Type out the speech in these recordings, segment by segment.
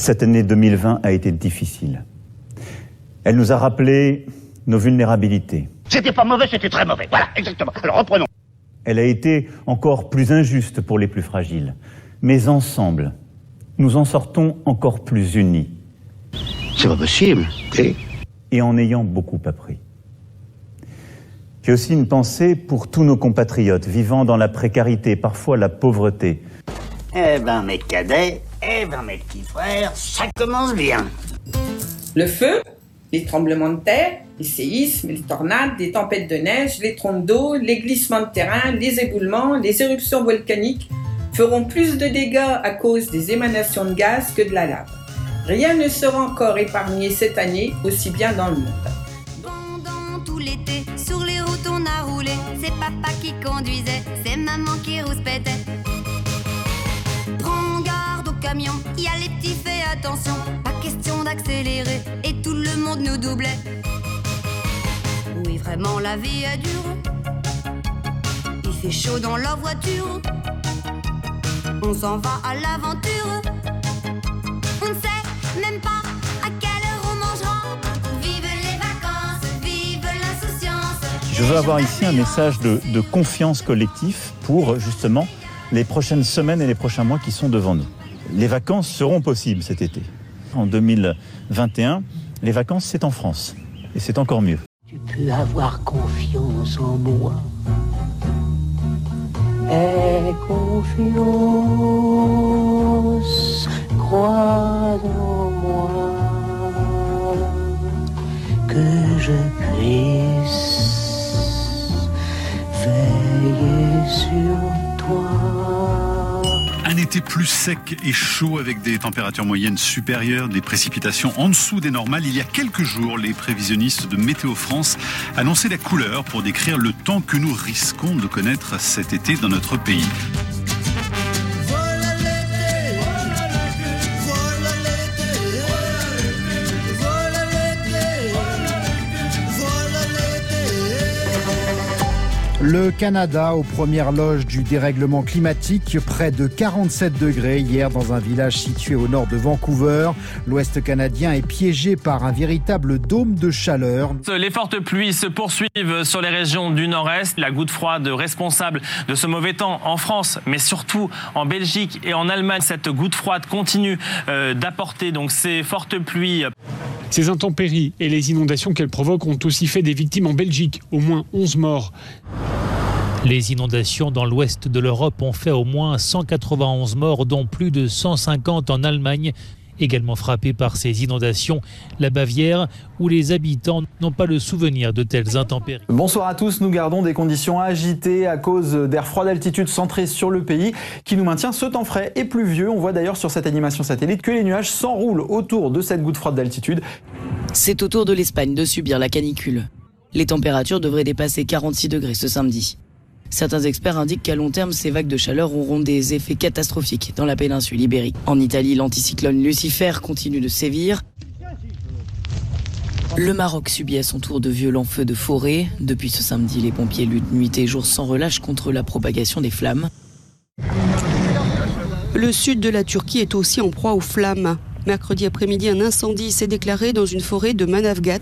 Cette année 2020 a été difficile. Elle nous a rappelé nos vulnérabilités. C'était pas mauvais, c'était très mauvais. Voilà, exactement. Alors reprenons. Elle a été encore plus injuste pour les plus fragiles. Mais ensemble, nous en sortons encore plus unis. C'est pas possible. Et et en ayant beaucoup appris. J'ai aussi une pensée pour tous nos compatriotes vivant dans la précarité, parfois la pauvreté. Eh ben, mes cadets, eh ben, mes petits frères, ça commence bien. Le feu, les tremblements de terre, les séismes, les tornades, les tempêtes de neige, les trompes d'eau, les glissements de terrain, les éboulements, les éruptions volcaniques feront plus de dégâts à cause des émanations de gaz que de la lave. Rien ne sera encore épargné cette année, aussi bien dans le monde. Pendant tout l'été, sur les routes on a roulé. C'est papa qui conduisait, c'est maman qui rouspétait. Prends garde au camion, y a les petits, fais attention. Pas question d'accélérer, et tout le monde nous doublait. Oui, vraiment, la vie est dure. Il fait chaud dans la voiture. On s'en va à l'aventure. On ne sait même pas à quelle heure on mangera. Vive les vacances, vive l'insouciance. Je veux avoir ici un message de, de confiance collectif pour justement les prochaines semaines et les prochains mois qui sont devant nous. Les vacances seront possibles cet été. En 2021, les vacances, c'est en France. Et c'est encore mieux. Tu peux avoir confiance en moi. Aie confiance, crois en moi, que je puisse veiller sur toi. Un été plus sec et chaud avec des températures moyennes supérieures, des précipitations en dessous des normales. Il y a quelques jours, les prévisionnistes de Météo France annonçaient la couleur pour décrire le temps que nous risquons de connaître cet été dans notre pays. Le Canada aux premières loges du dérèglement climatique, près de 47 degrés hier dans un village situé au nord de Vancouver. L'Ouest canadien est piégé par un véritable dôme de chaleur. Les fortes pluies se poursuivent sur les régions du nord-est. La goutte froide responsable de ce mauvais temps en France, mais surtout en Belgique et en Allemagne. Cette goutte froide continue euh, d'apporter donc ces fortes pluies. Ces intempéries et les inondations qu'elles provoquent ont aussi fait des victimes en Belgique, au moins 11 morts. Les inondations dans l'ouest de l'Europe ont fait au moins 191 morts, dont plus de 150 en Allemagne. Également frappée par ces inondations, la Bavière, où les habitants n'ont pas le souvenir de telles intempéries. Bonsoir à tous, nous gardons des conditions agitées à cause d'air froid d'altitude centré sur le pays qui nous maintient ce temps frais et pluvieux. On voit d'ailleurs sur cette animation satellite que les nuages s'enroulent autour de cette goutte froide d'altitude. C'est au tour de l'Espagne de subir la canicule. Les températures devraient dépasser 46 degrés ce samedi. Certains experts indiquent qu'à long terme, ces vagues de chaleur auront des effets catastrophiques dans la péninsule ibérique. En Italie, l'anticyclone Lucifer continue de sévir. Le Maroc subit à son tour de violents feux de forêt. Depuis ce samedi, les pompiers luttent nuit et jour sans relâche contre la propagation des flammes. Le sud de la Turquie est aussi en proie aux flammes. Mercredi après-midi, un incendie s'est déclaré dans une forêt de Manavgat.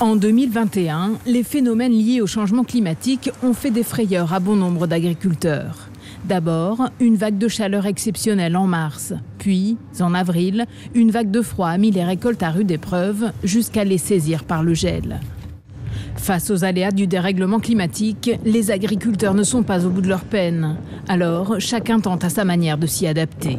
En 2021, les phénomènes liés au changement climatique ont fait des frayeurs à bon nombre d'agriculteurs. D'abord, une vague de chaleur exceptionnelle en mars, puis, en avril, une vague de froid a mis les récoltes à rude épreuve jusqu'à les saisir par le gel. Face aux aléas du dérèglement climatique, les agriculteurs ne sont pas au bout de leur peine. Alors, chacun tente à sa manière de s'y adapter.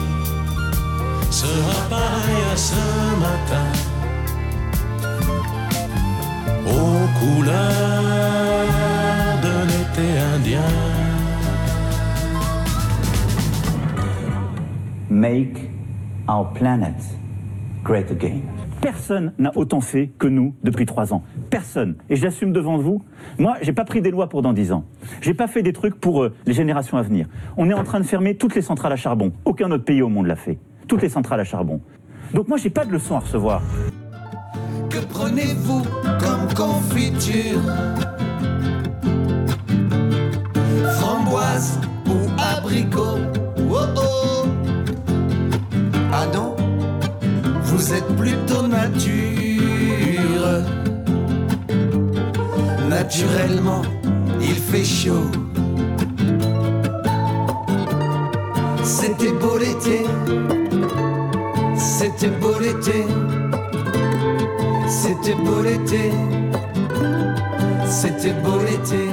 sera pareille à ce matin. Aux couleurs de l'été indien. Make our planet great again. Personne n'a autant fait que nous depuis trois ans. Personne. Et j'assume devant vous. Moi, j'ai pas pris des lois pour dans dix ans. J'ai pas fait des trucs pour euh, les générations à venir. On est en train de fermer toutes les centrales à charbon. Aucun autre pays au monde l'a fait. Toutes les centrales à charbon. Donc moi, j'ai pas de leçons à recevoir. Que prenez-vous comme confiture? Framboise ou abricot? Oh oh. Ah non Vous êtes plutôt nature. Naturellement, il fait chaud. C'était beau l'été C'était beau l'été c'était beau l'été, c'était beau l'été.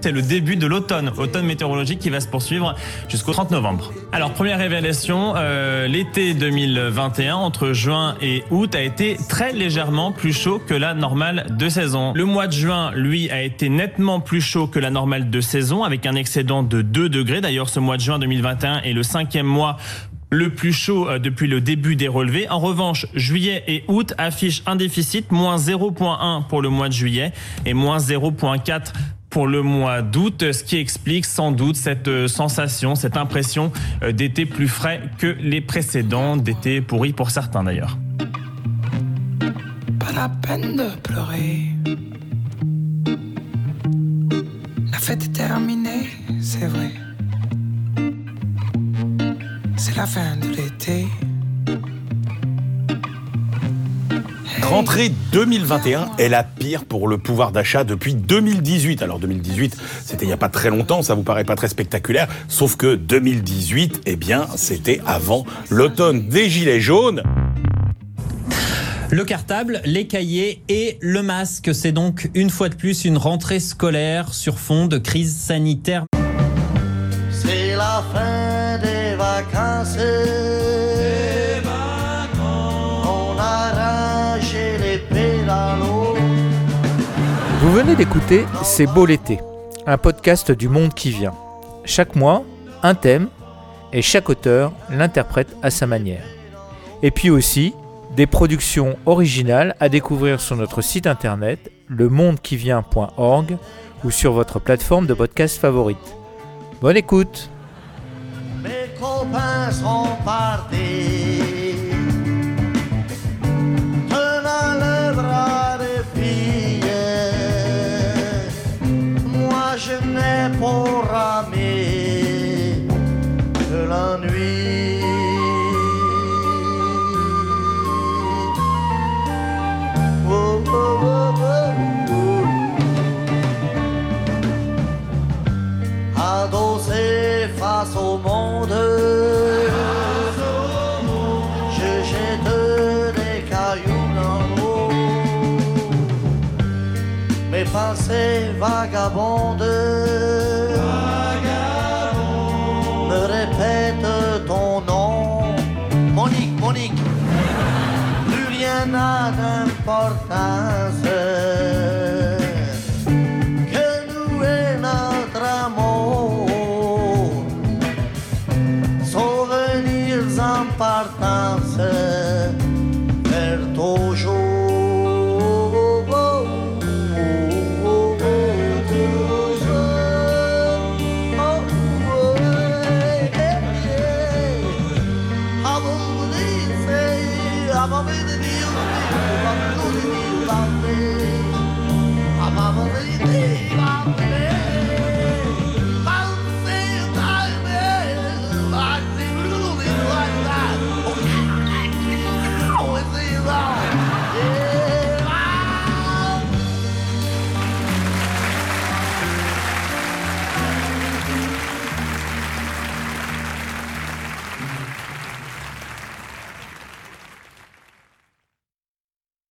C'est le début de l'automne, automne météorologique qui va se poursuivre jusqu'au 30 novembre. Alors première révélation, euh, l'été 2021 entre juin et août a été très légèrement plus chaud que la normale de saison. Le mois de juin, lui, a été nettement plus chaud que la normale de saison avec un excédent de 2 degrés. D'ailleurs, ce mois de juin 2021 est le cinquième mois le plus chaud euh, depuis le début des relevés. En revanche, juillet et août affichent un déficit, moins 0,1 pour le mois de juillet et moins 0,4 pour le mois d'août, ce qui explique sans doute cette euh, sensation, cette impression euh, d'été plus frais que les précédents, d'été pourri pour certains d'ailleurs. Pas la peine de pleurer. La fête est terminée, c'est vrai. La fin de l'été. Rentrée 2021 est la pire pour le pouvoir d'achat depuis 2018. Alors 2018, c'était il n'y a pas très longtemps, ça vous paraît pas très spectaculaire, sauf que 2018, eh bien, c'était avant l'automne des Gilets jaunes. Le cartable, les cahiers et le masque, c'est donc une fois de plus une rentrée scolaire sur fond de crise sanitaire. C'est la fin d'écouter C'est beau l'été, un podcast du monde qui vient. Chaque mois, un thème, et chaque auteur l'interprète à sa manière. Et puis aussi, des productions originales à découvrir sur notre site internet lemondequivient.org ou sur votre plateforme de podcast favorite. Bonne écoute. Pensées vagabondes me répètent ton nom. Monique, Monique, plus rien n'a d'importance. I'm over the deal, I'm the deal, I'm the deal, I'm the deal,